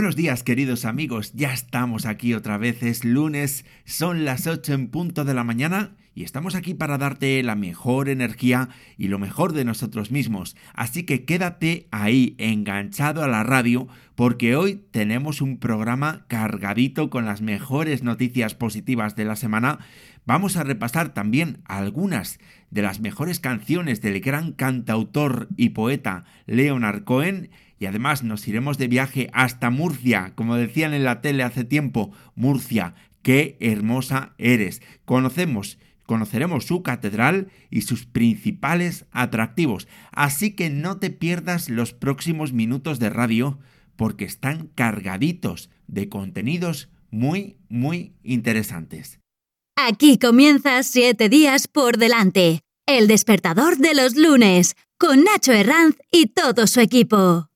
Buenos días queridos amigos, ya estamos aquí otra vez, es lunes, son las 8 en punto de la mañana y estamos aquí para darte la mejor energía y lo mejor de nosotros mismos. Así que quédate ahí enganchado a la radio porque hoy tenemos un programa cargadito con las mejores noticias positivas de la semana. Vamos a repasar también algunas de las mejores canciones del gran cantautor y poeta Leonard Cohen y además nos iremos de viaje hasta Murcia, como decían en la tele hace tiempo, Murcia, qué hermosa eres. Conocemos conoceremos su catedral y sus principales atractivos. Así que no te pierdas los próximos minutos de radio porque están cargaditos de contenidos muy, muy interesantes. Aquí comienza Siete días por delante, el despertador de los lunes, con Nacho Herranz y todo su equipo.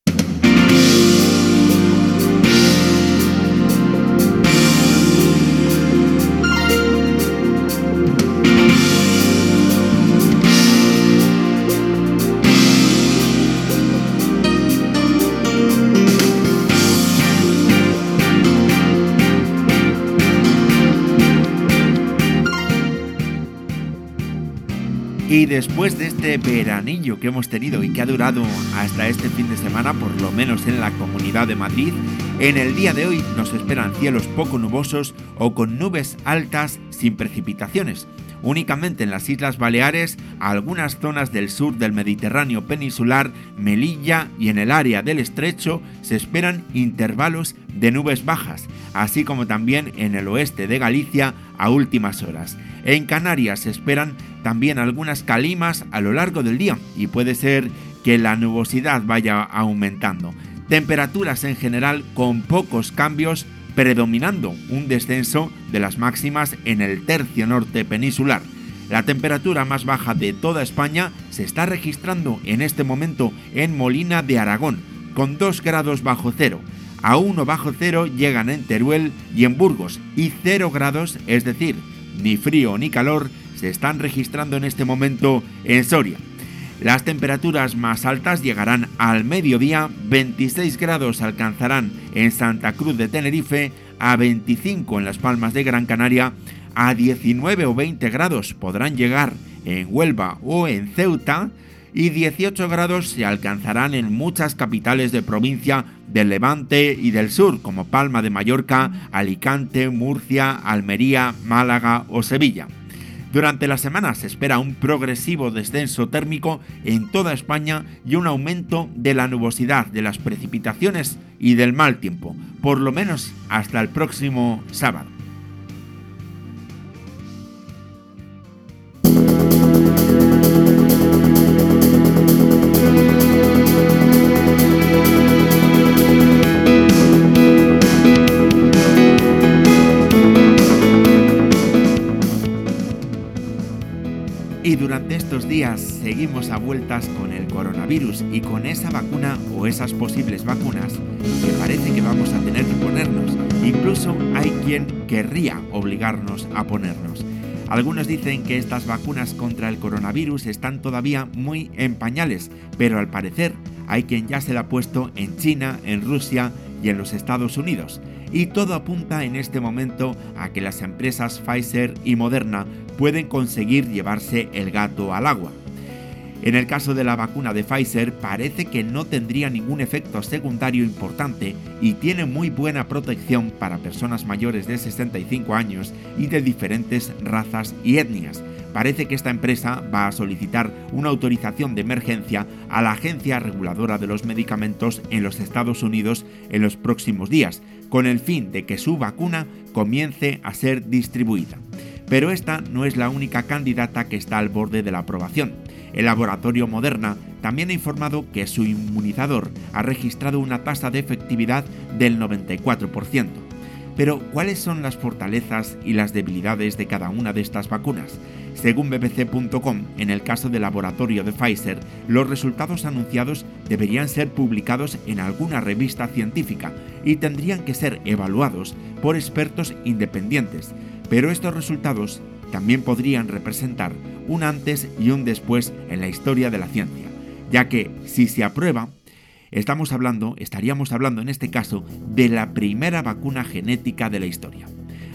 Y después de este veranillo que hemos tenido y que ha durado hasta este fin de semana, por lo menos en la Comunidad de Madrid, en el día de hoy nos esperan cielos poco nubosos o con nubes altas sin precipitaciones. Únicamente en las Islas Baleares, algunas zonas del sur del Mediterráneo peninsular, Melilla y en el área del estrecho se esperan intervalos de nubes bajas, así como también en el oeste de Galicia a últimas horas. En Canarias se esperan también algunas calimas a lo largo del día y puede ser que la nubosidad vaya aumentando. Temperaturas en general con pocos cambios predominando un descenso de las máximas en el tercio norte peninsular. La temperatura más baja de toda España se está registrando en este momento en Molina de Aragón, con 2 grados bajo cero. A 1 bajo cero llegan en Teruel y en Burgos, y 0 grados, es decir, ni frío ni calor, se están registrando en este momento en Soria. Las temperaturas más altas llegarán al mediodía, 26 grados alcanzarán en Santa Cruz de Tenerife, a 25 en las Palmas de Gran Canaria, a 19 o 20 grados podrán llegar en Huelva o en Ceuta, y 18 grados se alcanzarán en muchas capitales de provincia del Levante y del sur, como Palma de Mallorca, Alicante, Murcia, Almería, Málaga o Sevilla. Durante la semana se espera un progresivo descenso térmico en toda España y un aumento de la nubosidad, de las precipitaciones y del mal tiempo, por lo menos hasta el próximo sábado. Y durante estos días seguimos a vueltas con el coronavirus y con esa vacuna o esas posibles vacunas que parece que vamos a tener que ponernos. Incluso hay quien querría obligarnos a ponernos. Algunos dicen que estas vacunas contra el coronavirus están todavía muy en pañales, pero al parecer hay quien ya se la ha puesto en China, en Rusia y en los Estados Unidos y todo apunta en este momento a que las empresas Pfizer y Moderna pueden conseguir llevarse el gato al agua. En el caso de la vacuna de Pfizer parece que no tendría ningún efecto secundario importante y tiene muy buena protección para personas mayores de 65 años y de diferentes razas y etnias. Parece que esta empresa va a solicitar una autorización de emergencia a la Agencia Reguladora de los Medicamentos en los Estados Unidos en los próximos días, con el fin de que su vacuna comience a ser distribuida. Pero esta no es la única candidata que está al borde de la aprobación. El laboratorio Moderna también ha informado que su inmunizador ha registrado una tasa de efectividad del 94%. Pero, ¿cuáles son las fortalezas y las debilidades de cada una de estas vacunas? Según bbc.com, en el caso del laboratorio de Pfizer, los resultados anunciados deberían ser publicados en alguna revista científica y tendrían que ser evaluados por expertos independientes, pero estos resultados también podrían representar un antes y un después en la historia de la ciencia, ya que si se aprueba, Estamos hablando, estaríamos hablando en este caso, de la primera vacuna genética de la historia.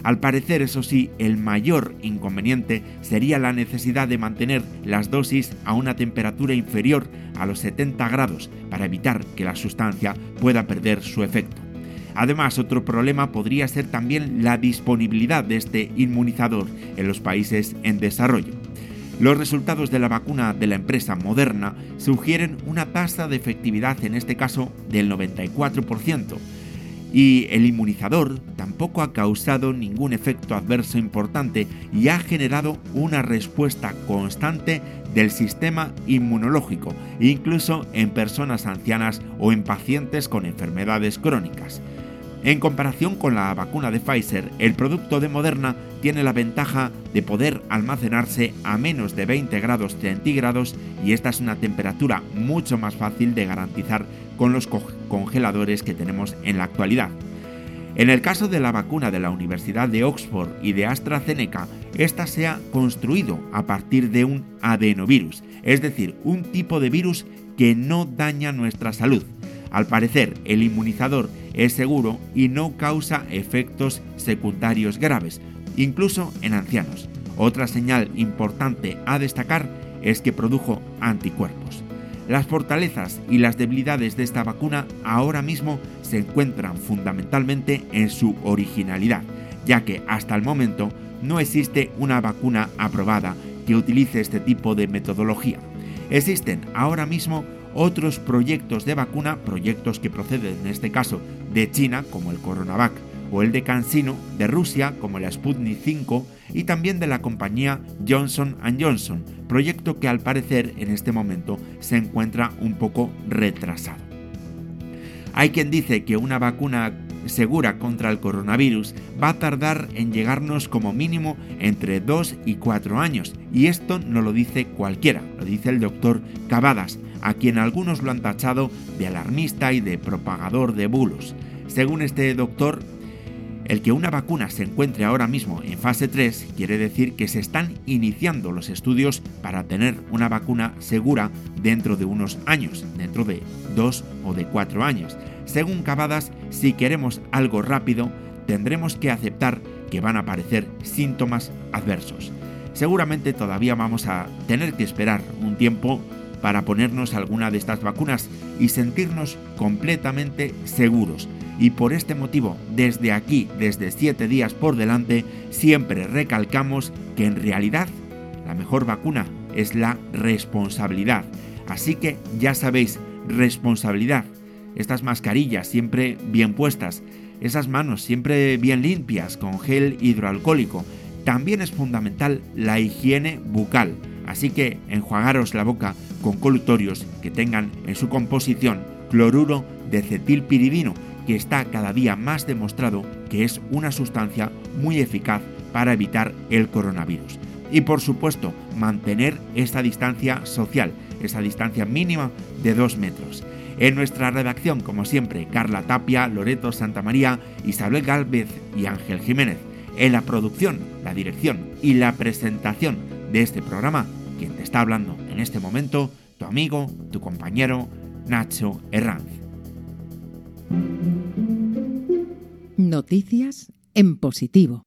Al parecer, eso sí, el mayor inconveniente sería la necesidad de mantener las dosis a una temperatura inferior a los 70 grados para evitar que la sustancia pueda perder su efecto. Además, otro problema podría ser también la disponibilidad de este inmunizador en los países en desarrollo. Los resultados de la vacuna de la empresa Moderna sugieren una tasa de efectividad en este caso del 94%, y el inmunizador tampoco ha causado ningún efecto adverso importante y ha generado una respuesta constante del sistema inmunológico, incluso en personas ancianas o en pacientes con enfermedades crónicas. En comparación con la vacuna de Pfizer, el producto de Moderna tiene la ventaja de poder almacenarse a menos de 20 grados centígrados y esta es una temperatura mucho más fácil de garantizar con los congeladores que tenemos en la actualidad. En el caso de la vacuna de la Universidad de Oxford y de AstraZeneca, esta se ha construido a partir de un adenovirus, es decir, un tipo de virus que no daña nuestra salud. Al parecer, el inmunizador es seguro y no causa efectos secundarios graves, incluso en ancianos. Otra señal importante a destacar es que produjo anticuerpos. Las fortalezas y las debilidades de esta vacuna ahora mismo se encuentran fundamentalmente en su originalidad, ya que hasta el momento no existe una vacuna aprobada que utilice este tipo de metodología. Existen ahora mismo otros proyectos de vacuna, proyectos que proceden en este caso de China, como el Coronavac, o el de CanSino de Rusia, como la Sputnik 5, y también de la compañía Johnson Johnson, proyecto que al parecer en este momento se encuentra un poco retrasado. Hay quien dice que una vacuna segura contra el coronavirus va a tardar en llegarnos como mínimo entre 2 y 4 años, y esto no lo dice cualquiera, lo dice el doctor Cavadas, a quien algunos lo han tachado de alarmista y de propagador de bulos. Según este doctor, el que una vacuna se encuentre ahora mismo en fase 3 quiere decir que se están iniciando los estudios para tener una vacuna segura dentro de unos años, dentro de dos o de cuatro años. Según Cavadas, si queremos algo rápido, tendremos que aceptar que van a aparecer síntomas adversos. Seguramente todavía vamos a tener que esperar un tiempo para ponernos alguna de estas vacunas y sentirnos completamente seguros y por este motivo, desde aquí, desde 7 días por delante, siempre recalcamos que en realidad la mejor vacuna es la responsabilidad. Así que ya sabéis, responsabilidad. Estas mascarillas siempre bien puestas, esas manos siempre bien limpias con gel hidroalcohólico. También es fundamental la higiene bucal, así que enjuagaros la boca con colutorios que tengan en su composición cloruro de cetilpiridino que está cada día más demostrado que es una sustancia muy eficaz para evitar el coronavirus. Y por supuesto, mantener esta distancia social, esa distancia mínima de 2 metros. En nuestra redacción, como siempre, Carla Tapia, Loreto Santamaría, Isabel Galvez y Ángel Jiménez. En la producción, la dirección y la presentación de este programa, quien te está hablando en este momento, tu amigo, tu compañero, Nacho Herranz. Noticias en positivo.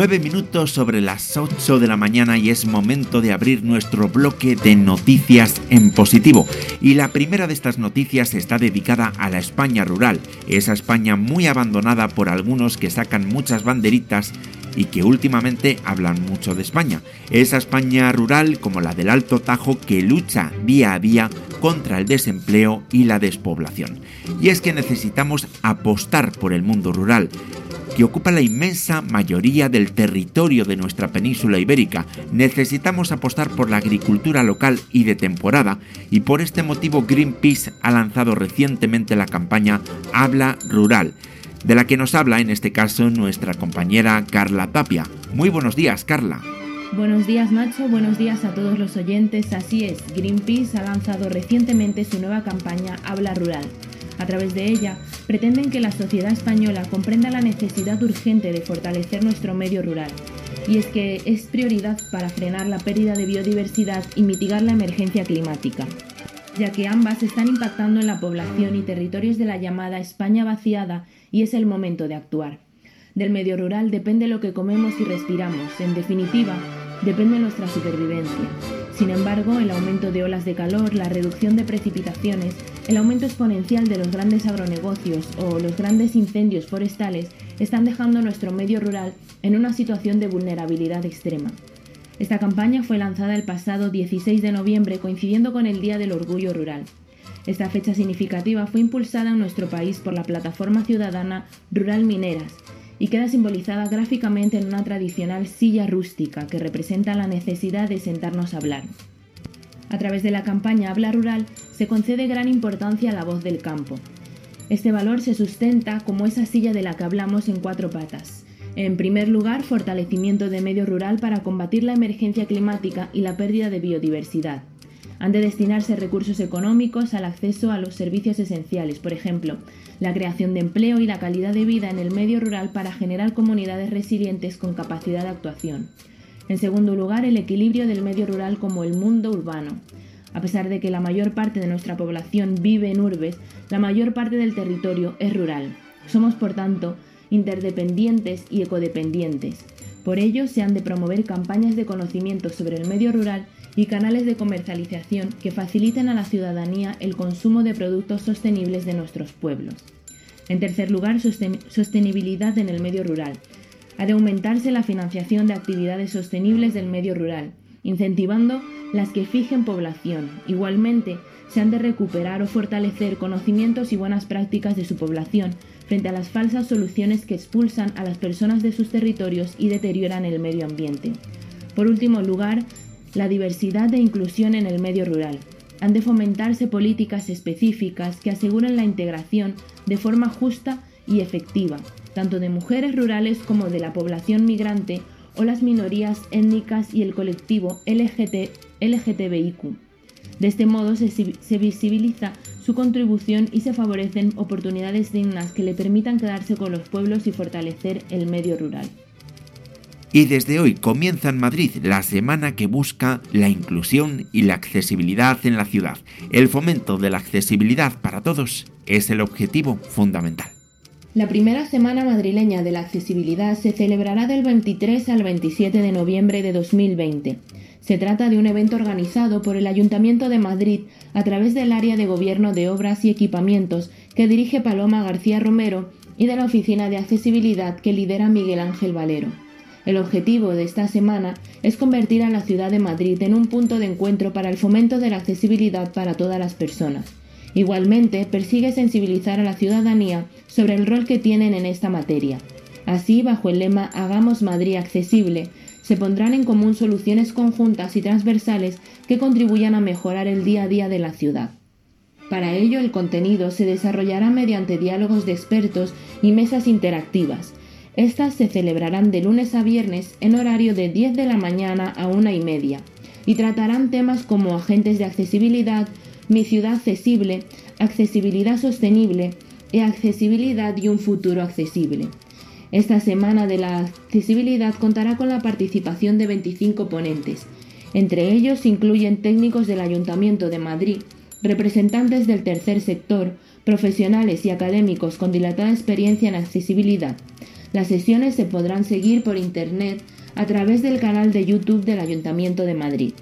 Nueve minutos sobre las 8 de la mañana y es momento de abrir nuestro bloque de noticias en positivo. Y la primera de estas noticias está dedicada a la España rural, esa España muy abandonada por algunos que sacan muchas banderitas y que últimamente hablan mucho de España. Esa España rural como la del Alto Tajo que lucha día a día contra el desempleo y la despoblación. Y es que necesitamos apostar por el mundo rural que ocupa la inmensa mayoría del territorio de nuestra península ibérica. Necesitamos apostar por la agricultura local y de temporada y por este motivo Greenpeace ha lanzado recientemente la campaña Habla Rural, de la que nos habla en este caso nuestra compañera Carla Tapia. Muy buenos días, Carla. Buenos días Nacho, buenos días a todos los oyentes. Así es, Greenpeace ha lanzado recientemente su nueva campaña Habla Rural. A través de ella, pretenden que la sociedad española comprenda la necesidad urgente de fortalecer nuestro medio rural. Y es que es prioridad para frenar la pérdida de biodiversidad y mitigar la emergencia climática, ya que ambas están impactando en la población y territorios de la llamada España vaciada y es el momento de actuar. Del medio rural depende lo que comemos y respiramos. En definitiva, depende nuestra supervivencia. Sin embargo, el aumento de olas de calor, la reducción de precipitaciones, el aumento exponencial de los grandes agronegocios o los grandes incendios forestales están dejando nuestro medio rural en una situación de vulnerabilidad extrema. Esta campaña fue lanzada el pasado 16 de noviembre coincidiendo con el Día del Orgullo Rural. Esta fecha significativa fue impulsada en nuestro país por la plataforma ciudadana Rural Mineras, y queda simbolizada gráficamente en una tradicional silla rústica que representa la necesidad de sentarnos a hablar. A través de la campaña Habla Rural se concede gran importancia a la voz del campo. Este valor se sustenta como esa silla de la que hablamos en cuatro patas. En primer lugar, fortalecimiento de medio rural para combatir la emergencia climática y la pérdida de biodiversidad. Han de destinarse recursos económicos al acceso a los servicios esenciales, por ejemplo, la creación de empleo y la calidad de vida en el medio rural para generar comunidades resilientes con capacidad de actuación. En segundo lugar, el equilibrio del medio rural como el mundo urbano. A pesar de que la mayor parte de nuestra población vive en urbes, la mayor parte del territorio es rural. Somos, por tanto, interdependientes y ecodependientes. Por ello, se han de promover campañas de conocimiento sobre el medio rural y canales de comercialización que faciliten a la ciudadanía el consumo de productos sostenibles de nuestros pueblos. En tercer lugar, sostenibilidad en el medio rural. Ha de aumentarse la financiación de actividades sostenibles del medio rural, incentivando las que fijen población. Igualmente, se han de recuperar o fortalecer conocimientos y buenas prácticas de su población frente a las falsas soluciones que expulsan a las personas de sus territorios y deterioran el medio ambiente. Por último lugar, la diversidad e inclusión en el medio rural. Han de fomentarse políticas específicas que aseguren la integración de forma justa y efectiva, tanto de mujeres rurales como de la población migrante o las minorías étnicas y el colectivo LGT, LGTBIQ. De este modo se, se visibiliza su contribución y se favorecen oportunidades dignas que le permitan quedarse con los pueblos y fortalecer el medio rural. Y desde hoy comienza en Madrid la semana que busca la inclusión y la accesibilidad en la ciudad. El fomento de la accesibilidad para todos es el objetivo fundamental. La primera semana madrileña de la accesibilidad se celebrará del 23 al 27 de noviembre de 2020. Se trata de un evento organizado por el Ayuntamiento de Madrid a través del área de gobierno de obras y equipamientos que dirige Paloma García Romero y de la Oficina de Accesibilidad que lidera Miguel Ángel Valero. El objetivo de esta semana es convertir a la ciudad de Madrid en un punto de encuentro para el fomento de la accesibilidad para todas las personas. Igualmente, persigue sensibilizar a la ciudadanía sobre el rol que tienen en esta materia. Así, bajo el lema Hagamos Madrid accesible, se pondrán en común soluciones conjuntas y transversales que contribuyan a mejorar el día a día de la ciudad. Para ello, el contenido se desarrollará mediante diálogos de expertos y mesas interactivas, estas se celebrarán de lunes a viernes en horario de 10 de la mañana a una y media y tratarán temas como agentes de accesibilidad, mi ciudad accesible, accesibilidad sostenible e accesibilidad y un futuro accesible. Esta semana de la accesibilidad contará con la participación de 25 ponentes. Entre ellos se incluyen técnicos del Ayuntamiento de Madrid, representantes del tercer sector, profesionales y académicos con dilatada experiencia en accesibilidad, las sesiones se podrán seguir por Internet a través del canal de YouTube del Ayuntamiento de Madrid.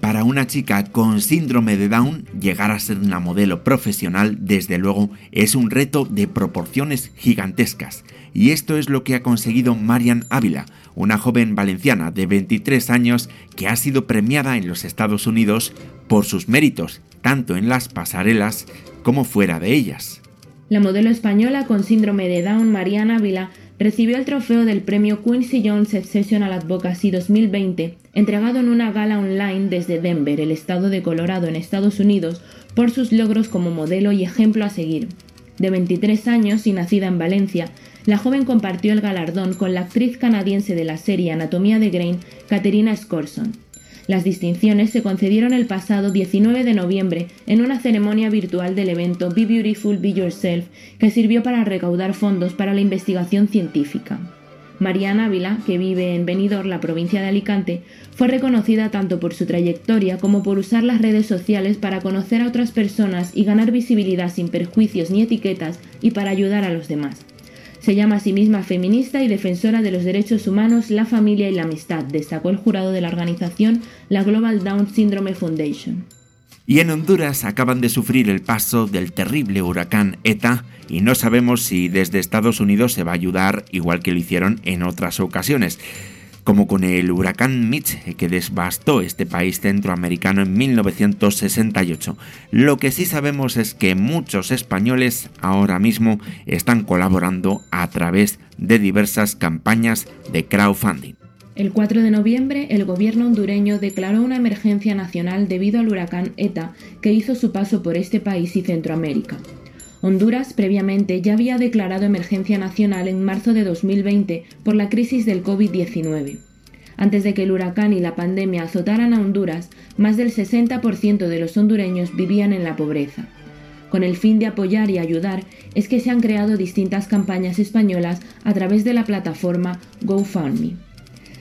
Para una chica con síndrome de Down, llegar a ser una modelo profesional, desde luego, es un reto de proporciones gigantescas. Y esto es lo que ha conseguido Marian Ávila, una joven valenciana de 23 años que ha sido premiada en los Estados Unidos por sus méritos, tanto en las pasarelas como fuera de ellas. La modelo española con síndrome de Down, Marian Ávila, recibió el trofeo del premio Quincy Jones Exceptional Advocacy 2020, entregado en una gala online desde Denver, el estado de Colorado en Estados Unidos, por sus logros como modelo y ejemplo a seguir. De 23 años y nacida en Valencia, la joven compartió el galardón con la actriz canadiense de la serie Anatomía de Grey, Caterina Scorson. Las distinciones se concedieron el pasado 19 de noviembre en una ceremonia virtual del evento Be Beautiful, Be Yourself, que sirvió para recaudar fondos para la investigación científica. Mariana Ávila, que vive en Benidorm, la provincia de Alicante, fue reconocida tanto por su trayectoria como por usar las redes sociales para conocer a otras personas y ganar visibilidad sin perjuicios ni etiquetas y para ayudar a los demás. Se llama a sí misma feminista y defensora de los derechos humanos, la familia y la amistad, destacó el jurado de la organización, la Global Down Syndrome Foundation. Y en Honduras acaban de sufrir el paso del terrible huracán ETA y no sabemos si desde Estados Unidos se va a ayudar igual que lo hicieron en otras ocasiones como con el huracán Mitch que devastó este país centroamericano en 1968. Lo que sí sabemos es que muchos españoles ahora mismo están colaborando a través de diversas campañas de crowdfunding. El 4 de noviembre, el gobierno hondureño declaró una emergencia nacional debido al huracán ETA que hizo su paso por este país y Centroamérica. Honduras previamente ya había declarado emergencia nacional en marzo de 2020 por la crisis del COVID-19. Antes de que el huracán y la pandemia azotaran a Honduras, más del 60% de los hondureños vivían en la pobreza. Con el fin de apoyar y ayudar es que se han creado distintas campañas españolas a través de la plataforma GoFundMe.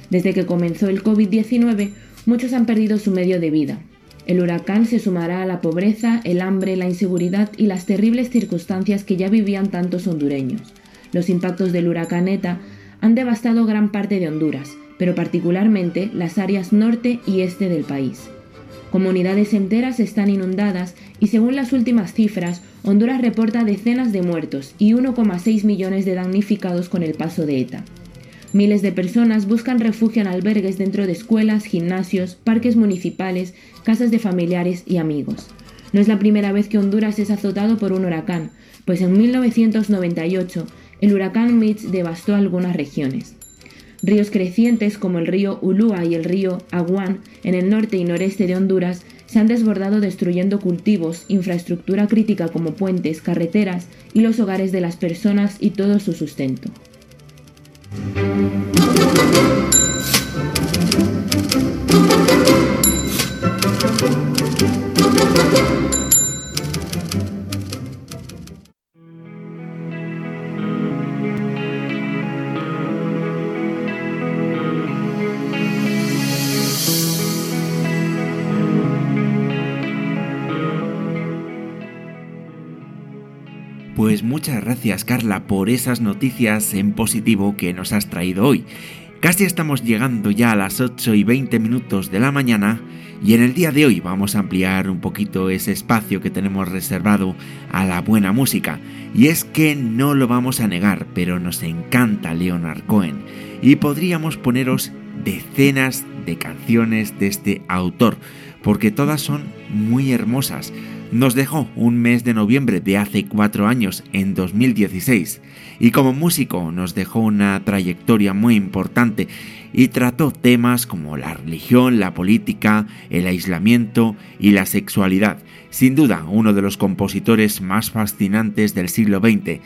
Desde que comenzó el COVID-19, muchos han perdido su medio de vida, el huracán se sumará a la pobreza, el hambre, la inseguridad y las terribles circunstancias que ya vivían tantos hondureños. Los impactos del huracán ETA han devastado gran parte de Honduras, pero particularmente las áreas norte y este del país. Comunidades enteras están inundadas y según las últimas cifras, Honduras reporta decenas de muertos y 1,6 millones de damnificados con el paso de ETA. Miles de personas buscan refugio en albergues dentro de escuelas, gimnasios, parques municipales, casas de familiares y amigos. No es la primera vez que Honduras es azotado por un huracán, pues en 1998 el huracán Mitch devastó algunas regiones. Ríos crecientes como el río Ulúa y el río Aguán en el norte y noreste de Honduras se han desbordado destruyendo cultivos, infraestructura crítica como puentes, carreteras y los hogares de las personas y todo su sustento. Gracias Carla por esas noticias en positivo que nos has traído hoy. Casi estamos llegando ya a las 8 y 20 minutos de la mañana y en el día de hoy vamos a ampliar un poquito ese espacio que tenemos reservado a la buena música. Y es que no lo vamos a negar, pero nos encanta Leonard Cohen y podríamos poneros decenas de canciones de este autor, porque todas son muy hermosas. Nos dejó un mes de noviembre de hace cuatro años, en 2016, y como músico nos dejó una trayectoria muy importante y trató temas como la religión, la política, el aislamiento y la sexualidad. Sin duda, uno de los compositores más fascinantes del siglo XX.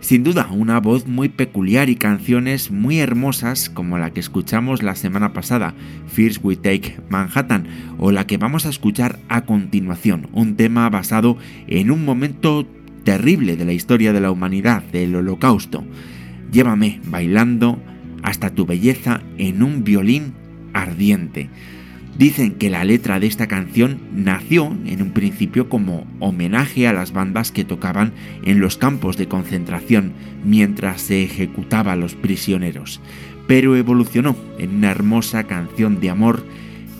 Sin duda, una voz muy peculiar y canciones muy hermosas como la que escuchamos la semana pasada, First We Take Manhattan, o la que vamos a escuchar a continuación, un tema basado en un momento terrible de la historia de la humanidad, del holocausto. Llévame bailando hasta tu belleza en un violín ardiente. Dicen que la letra de esta canción nació en un principio como homenaje a las bandas que tocaban en los campos de concentración mientras se ejecutaba a los prisioneros, pero evolucionó en una hermosa canción de amor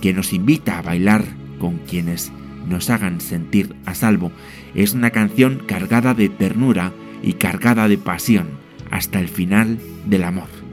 que nos invita a bailar con quienes nos hagan sentir a salvo. Es una canción cargada de ternura y cargada de pasión hasta el final del amor.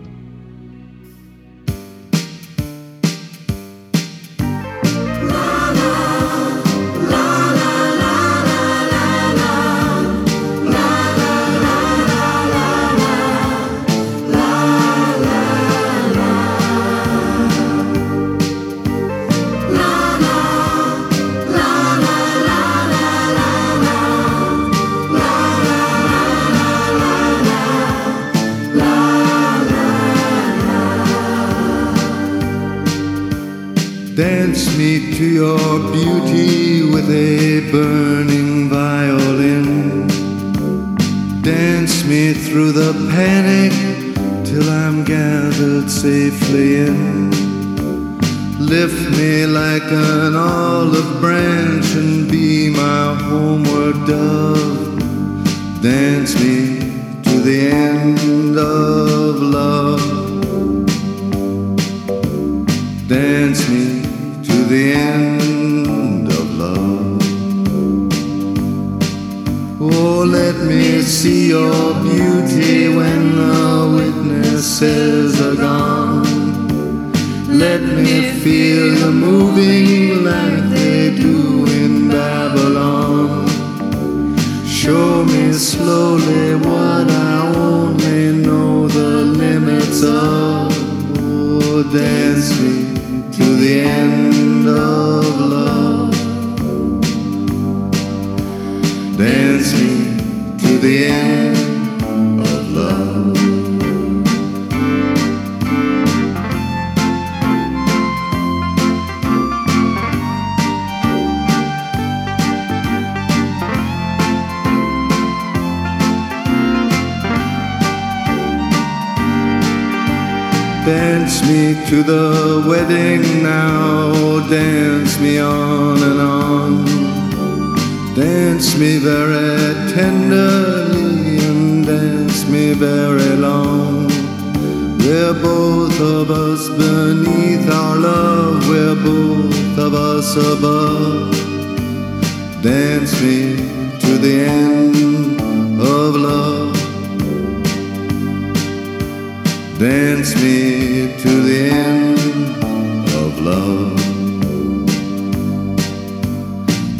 The end of love. Dance me to the wedding now, dance me on and on. Dance me very tenderly and dance me very long. We're both of us beneath our love, we're both of us above. Dance me to the end of love. Dance me to the end of love.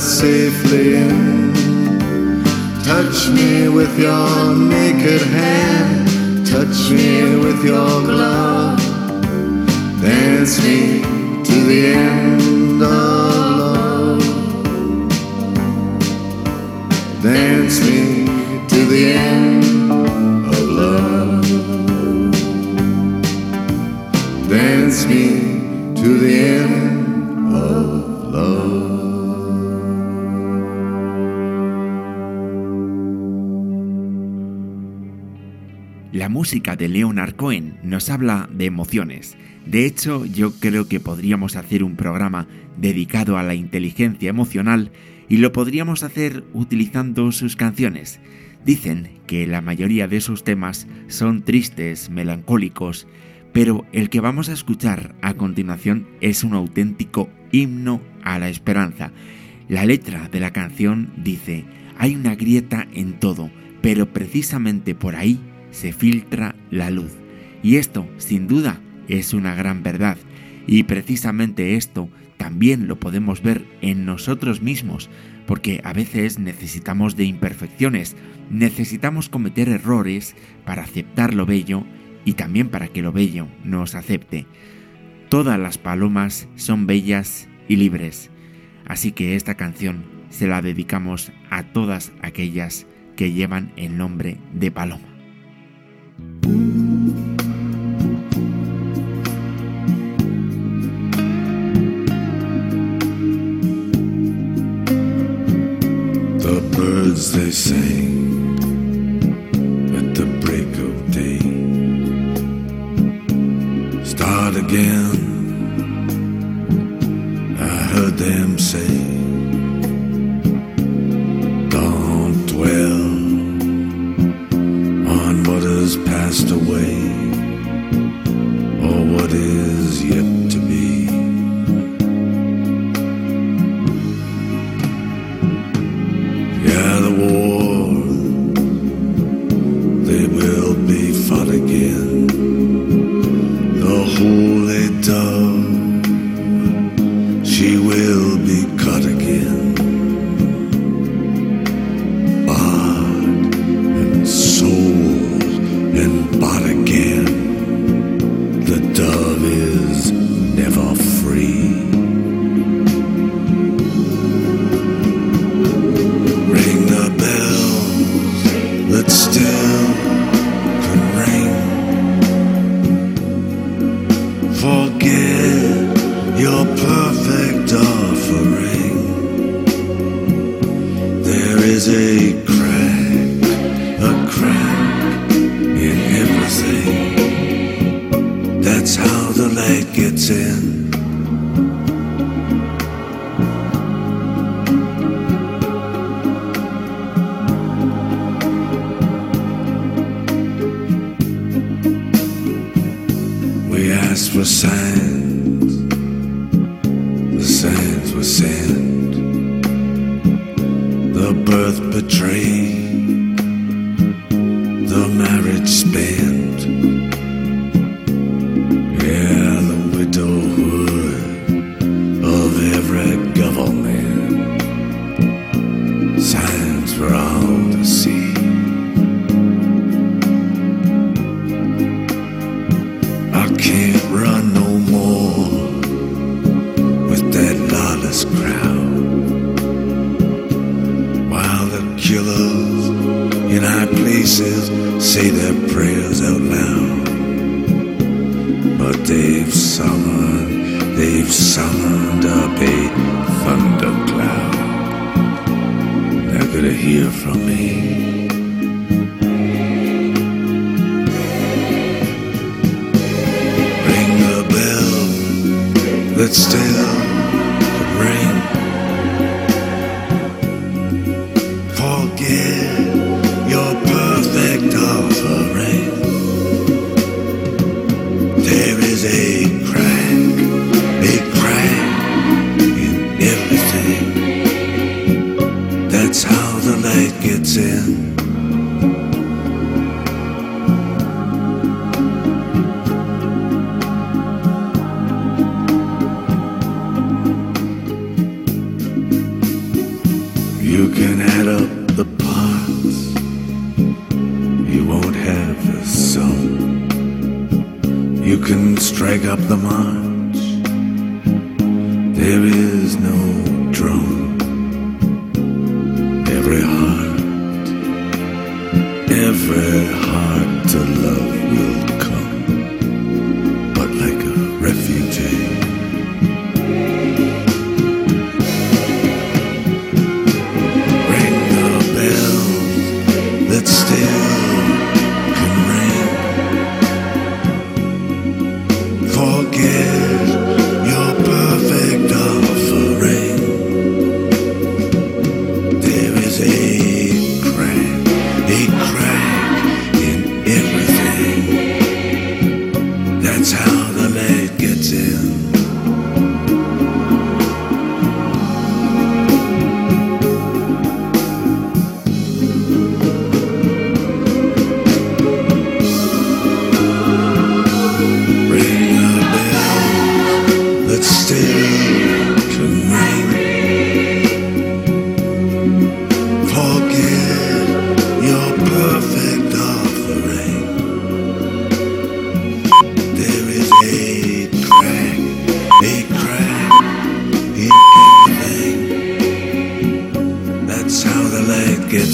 safely in. Touch me with your naked hand, touch me with your glove. Dance me to the end De Leonard Cohen nos habla de emociones. De hecho, yo creo que podríamos hacer un programa dedicado a la inteligencia emocional y lo podríamos hacer utilizando sus canciones. Dicen que la mayoría de sus temas son tristes, melancólicos, pero el que vamos a escuchar a continuación es un auténtico himno a la esperanza. La letra de la canción dice, hay una grieta en todo, pero precisamente por ahí se filtra la luz. Y esto, sin duda, es una gran verdad. Y precisamente esto también lo podemos ver en nosotros mismos, porque a veces necesitamos de imperfecciones, necesitamos cometer errores para aceptar lo bello y también para que lo bello nos acepte. Todas las palomas son bellas y libres, así que esta canción se la dedicamos a todas aquellas que llevan el nombre de Paloma. The There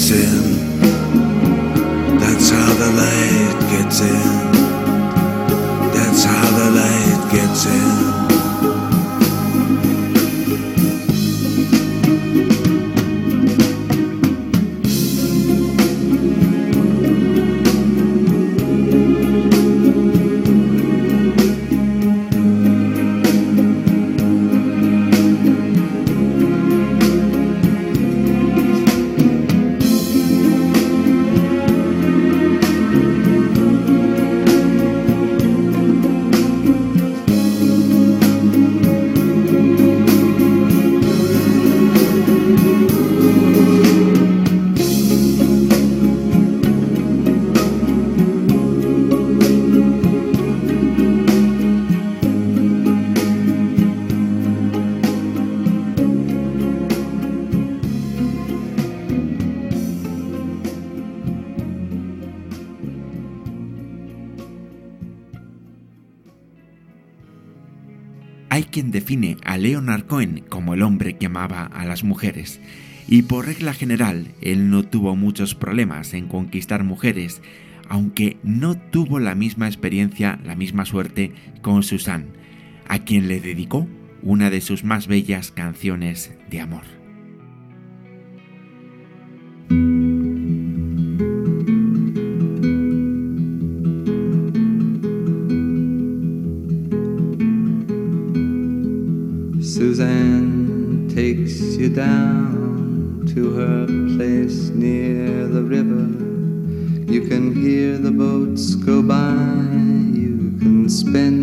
Dancing amaba a las mujeres, y por regla general él no tuvo muchos problemas en conquistar mujeres, aunque no tuvo la misma experiencia, la misma suerte con Susan, a quien le dedicó una de sus más bellas canciones de amor. Suzanne takes you down to her place near the river. You can hear the boats go by. You can spend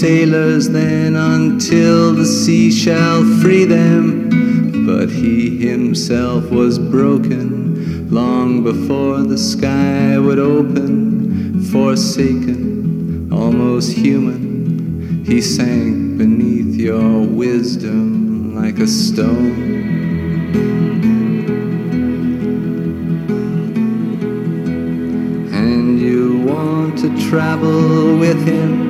sailors then until the sea shall free them. But he himself was broken long before the sky would open, forsaken, almost human. He sank beneath your wisdom like a stone. And you want to travel with him,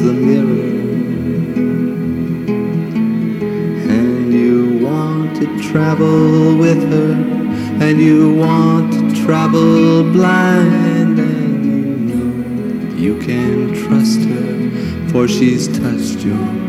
the mirror. And you want to travel with her, and you want to travel blind, and you know you can trust her, for she's touched your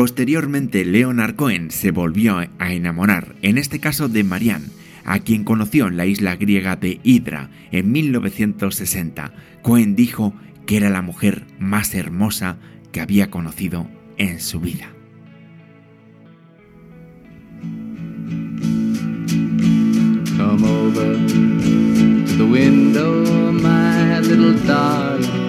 Posteriormente, Leonard Cohen se volvió a enamorar, en este caso de Marianne, a quien conoció en la isla griega de Hydra en 1960. Cohen dijo que era la mujer más hermosa que había conocido en su vida. Come over to the window, my little.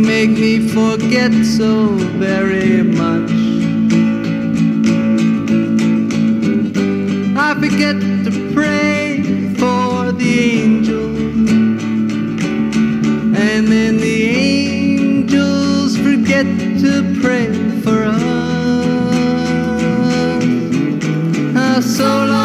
make me forget so very much. I forget to pray for the angels, and then the angels forget to pray for us. Ah, so long.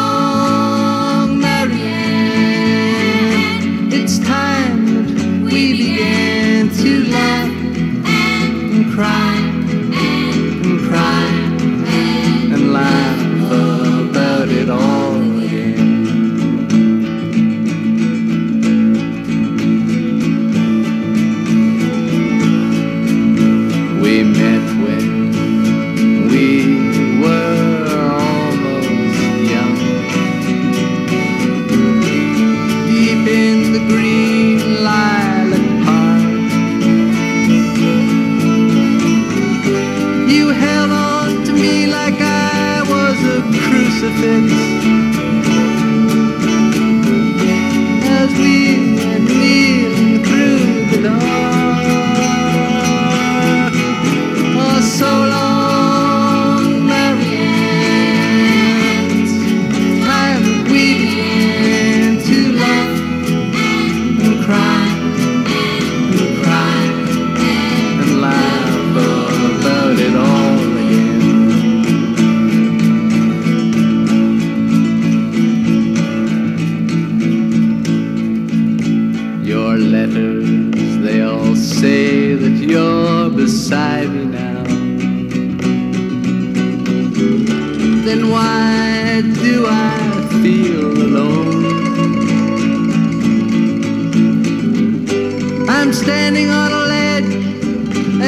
not a lead,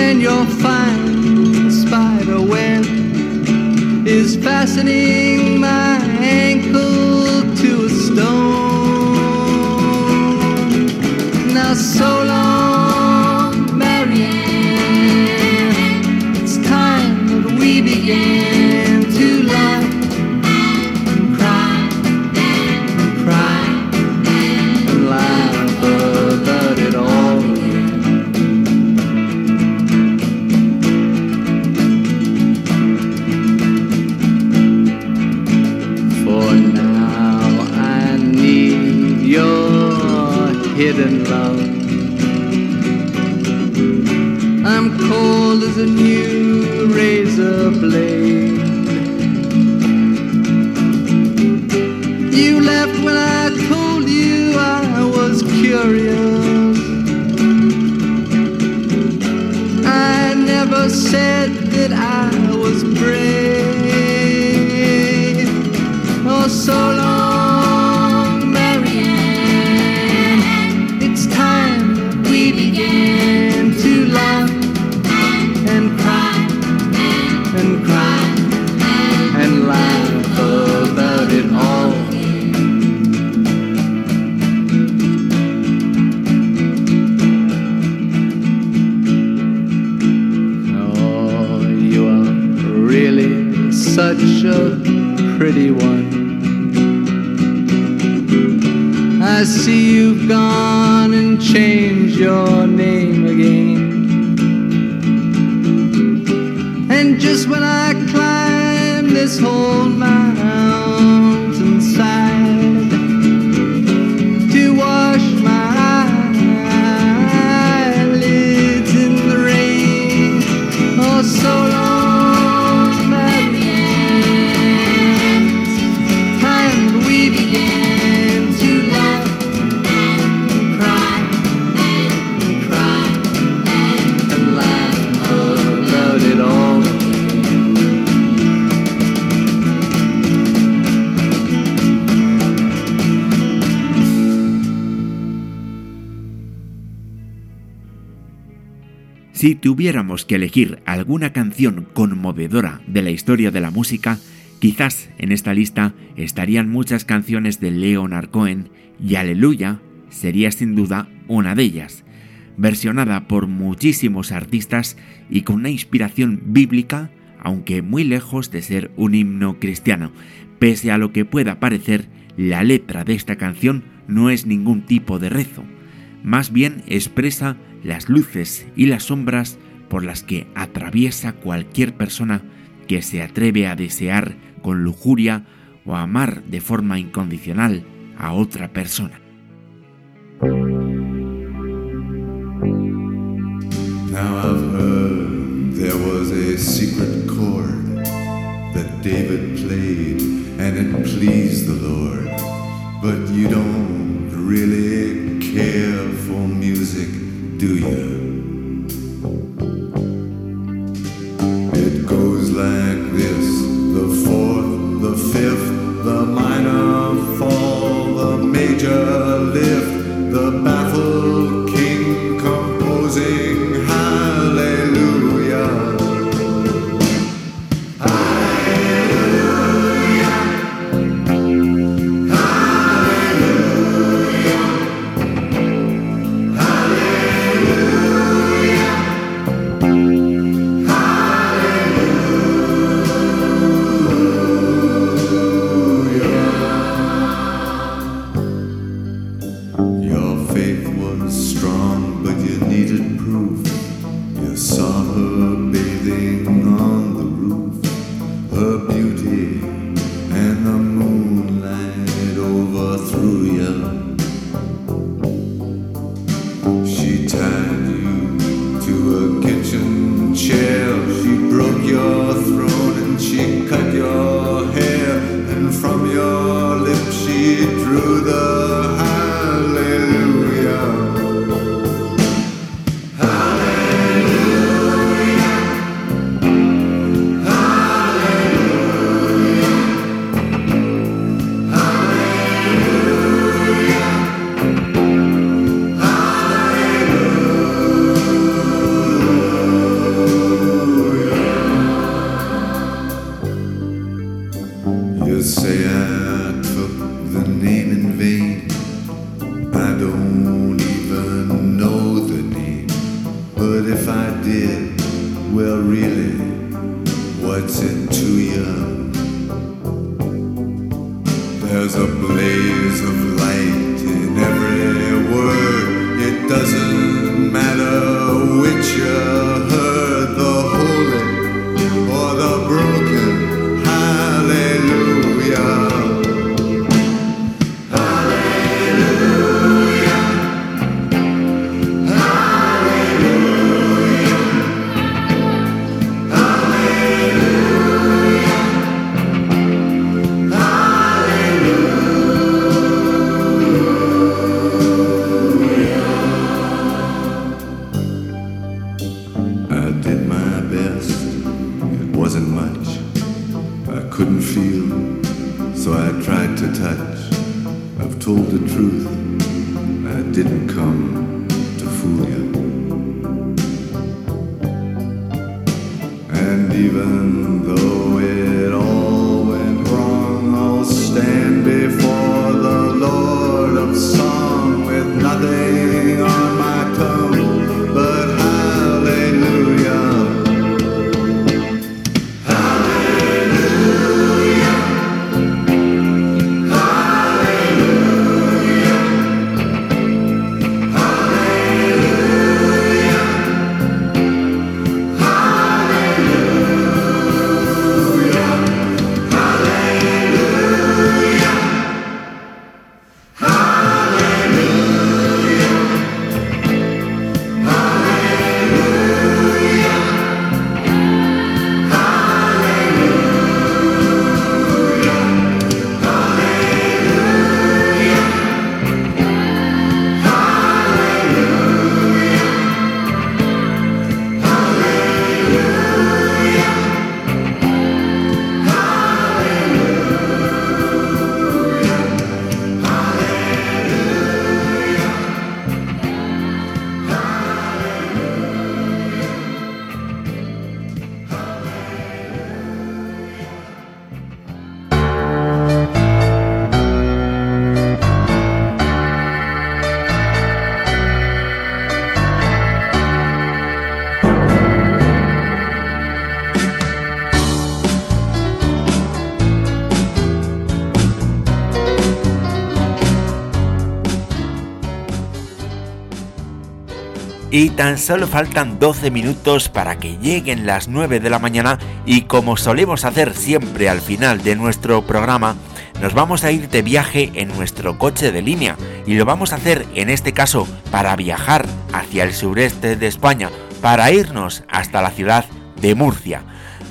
and you'll find the spider web is fastening my ankle to a stone. Now, so long. a new razor blade. Just when I climb this whole mountainside Si tuviéramos que elegir alguna canción conmovedora de la historia de la música, quizás en esta lista estarían muchas canciones de Leonard Cohen y Aleluya sería sin duda una de ellas, versionada por muchísimos artistas y con una inspiración bíblica, aunque muy lejos de ser un himno cristiano. Pese a lo que pueda parecer, la letra de esta canción no es ningún tipo de rezo, más bien expresa las luces y las sombras por las que atraviesa cualquier persona que se atreve a desear con lujuria o amar de forma incondicional a otra persona. David do you? What's it to you? There's a blaze of light in every word. It doesn't Y tan solo faltan 12 minutos para que lleguen las 9 de la mañana y como solemos hacer siempre al final de nuestro programa, nos vamos a ir de viaje en nuestro coche de línea y lo vamos a hacer en este caso para viajar hacia el sureste de España, para irnos hasta la ciudad de Murcia.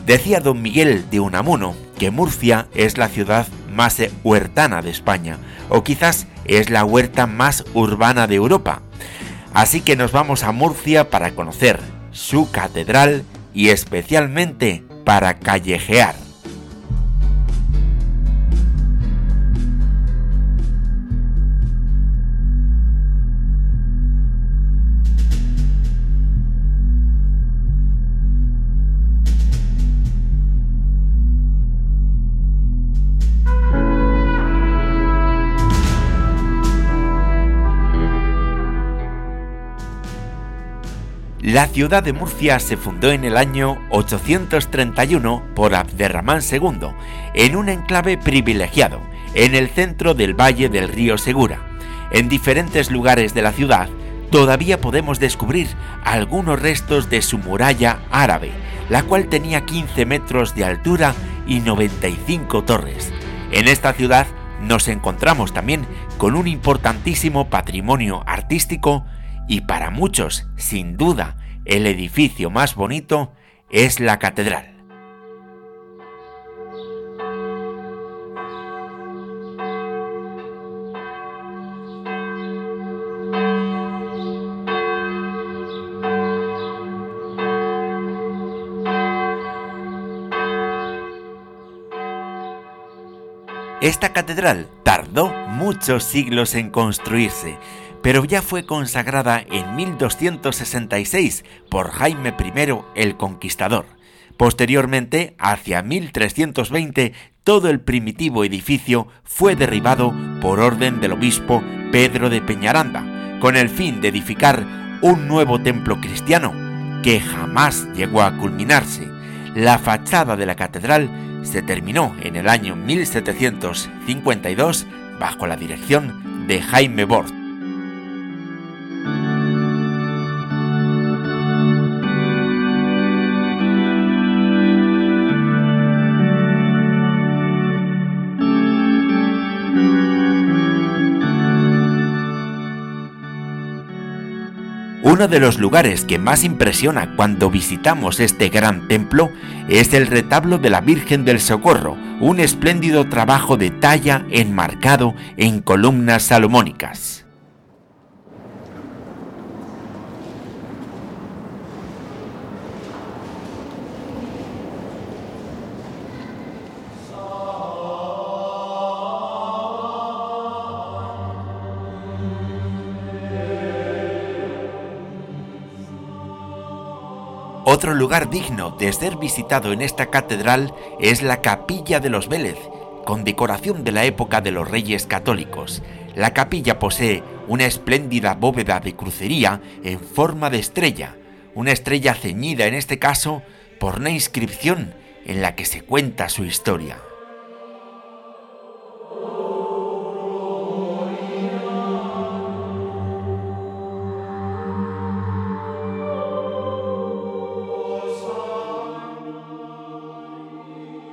Decía don Miguel de Unamuno que Murcia es la ciudad más huertana de España, o quizás es la huerta más urbana de Europa. Así que nos vamos a Murcia para conocer su catedral y especialmente para callejear. La ciudad de Murcia se fundó en el año 831 por Abderramán II, en un enclave privilegiado, en el centro del valle del río Segura. En diferentes lugares de la ciudad todavía podemos descubrir algunos restos de su muralla árabe, la cual tenía 15 metros de altura y 95 torres. En esta ciudad nos encontramos también con un importantísimo patrimonio artístico y para muchos, sin duda, el edificio más bonito es la catedral. Esta catedral tardó muchos siglos en construirse, pero ya fue consagrada en 1266 por Jaime I el Conquistador. Posteriormente, hacia 1320, todo el primitivo edificio fue derribado por orden del obispo Pedro de Peñaranda, con el fin de edificar un nuevo templo cristiano, que jamás llegó a culminarse. La fachada de la catedral se terminó en el año 1752 bajo la dirección de Jaime Bort. Uno de los lugares que más impresiona cuando visitamos este gran templo es el retablo de la Virgen del Socorro, un espléndido trabajo de talla enmarcado en columnas salomónicas. Otro lugar digno de ser visitado en esta catedral es la Capilla de los Vélez, con decoración de la época de los Reyes Católicos. La capilla posee una espléndida bóveda de crucería en forma de estrella, una estrella ceñida en este caso por una inscripción en la que se cuenta su historia.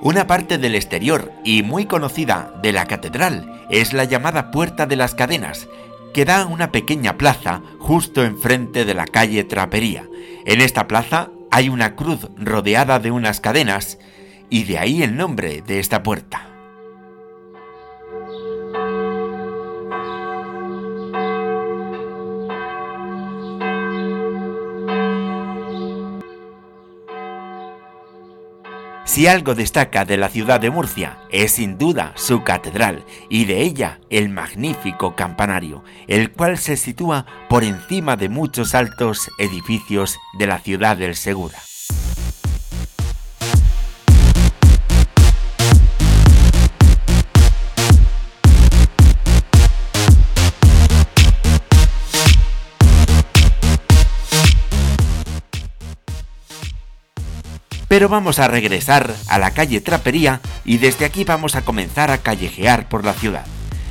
Una parte del exterior y muy conocida de la catedral es la llamada Puerta de las Cadenas, que da una pequeña plaza justo enfrente de la calle Trapería. En esta plaza hay una cruz rodeada de unas cadenas y de ahí el nombre de esta puerta. Si algo destaca de la ciudad de Murcia es sin duda su catedral y de ella el magnífico campanario, el cual se sitúa por encima de muchos altos edificios de la ciudad del Segura. Pero vamos a regresar a la calle Trapería y desde aquí vamos a comenzar a callejear por la ciudad.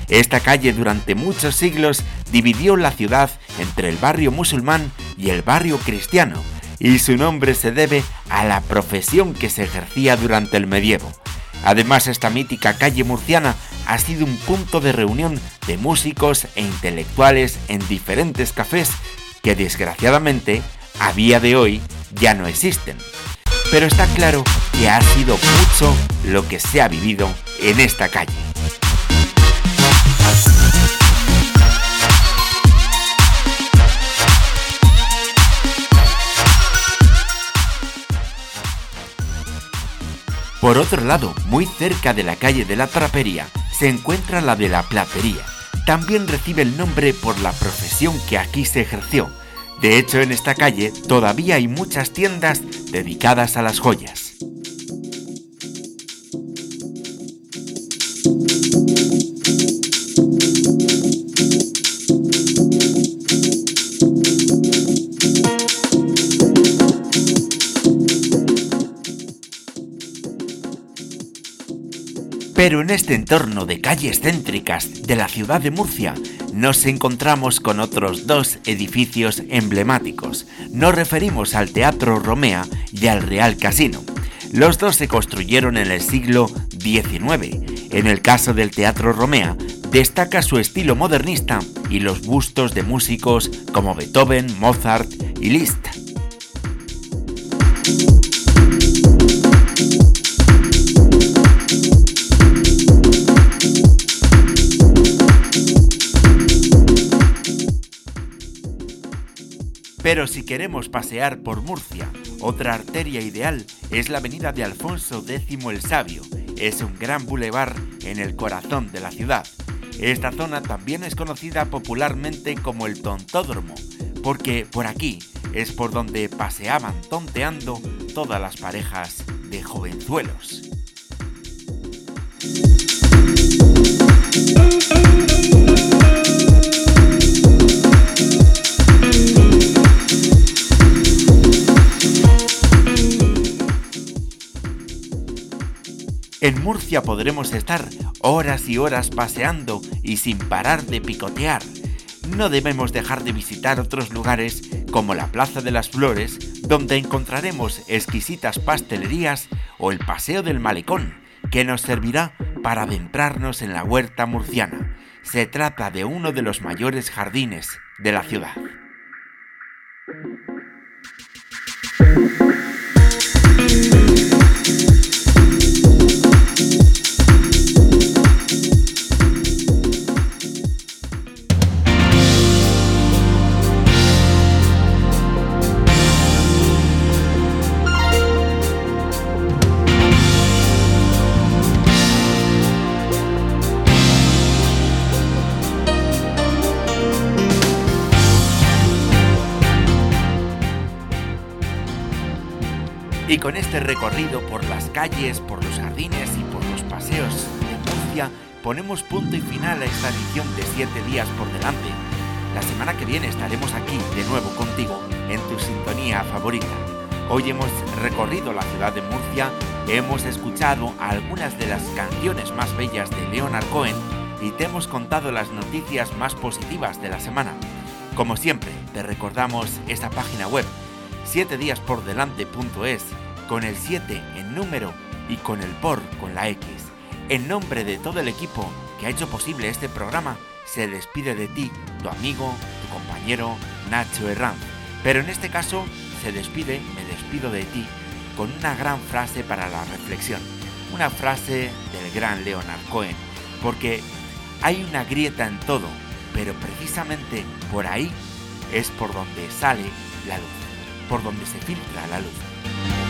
Esta calle durante muchos siglos dividió la ciudad entre el barrio musulmán y el barrio cristiano, y su nombre se debe a la profesión que se ejercía durante el medievo. Además, esta mítica calle murciana ha sido un punto de reunión de músicos e intelectuales en diferentes cafés que desgraciadamente a día de hoy ya no existen. Pero está claro que ha sido mucho lo que se ha vivido en esta calle. Por otro lado, muy cerca de la calle de la Trapería, se encuentra la de la Platería. También recibe el nombre por la profesión que aquí se ejerció. De hecho, en esta calle todavía hay muchas tiendas dedicadas a las joyas. Pero en este entorno de calles céntricas de la ciudad de Murcia nos encontramos con otros dos edificios emblemáticos. Nos referimos al Teatro Romea y al Real Casino. Los dos se construyeron en el siglo XIX. En el caso del Teatro Romea, destaca su estilo modernista y los bustos de músicos como Beethoven, Mozart y Liszt. Pero si queremos pasear por Murcia, otra arteria ideal es la avenida de Alfonso X el Sabio. Es un gran bulevar en el corazón de la ciudad. Esta zona también es conocida popularmente como el Tontódromo, porque por aquí es por donde paseaban tonteando todas las parejas de jovenzuelos. En Murcia podremos estar horas y horas paseando y sin parar de picotear. No debemos dejar de visitar otros lugares como la Plaza de las Flores, donde encontraremos exquisitas pastelerías o el Paseo del Malecón, que nos servirá para adentrarnos en la huerta murciana. Se trata de uno de los mayores jardines de la ciudad. Con este recorrido por las calles, por los jardines y por los paseos de Murcia, ponemos punto y final a esta edición de 7 días por delante. La semana que viene estaremos aquí de nuevo contigo en tu sintonía favorita. Hoy hemos recorrido la ciudad de Murcia, hemos escuchado algunas de las canciones más bellas de Leonard Cohen y te hemos contado las noticias más positivas de la semana. Como siempre, te recordamos esta página web 7díaspordelante.es con el 7 en número y con el por con la X. En nombre de todo el equipo que ha hecho posible este programa, se despide de ti, tu amigo, tu compañero Nacho Herranz. Pero en este caso, se despide, me despido de ti, con una gran frase para la reflexión. Una frase del gran Leonard Cohen. Porque hay una grieta en todo, pero precisamente por ahí es por donde sale la luz, por donde se filtra la luz.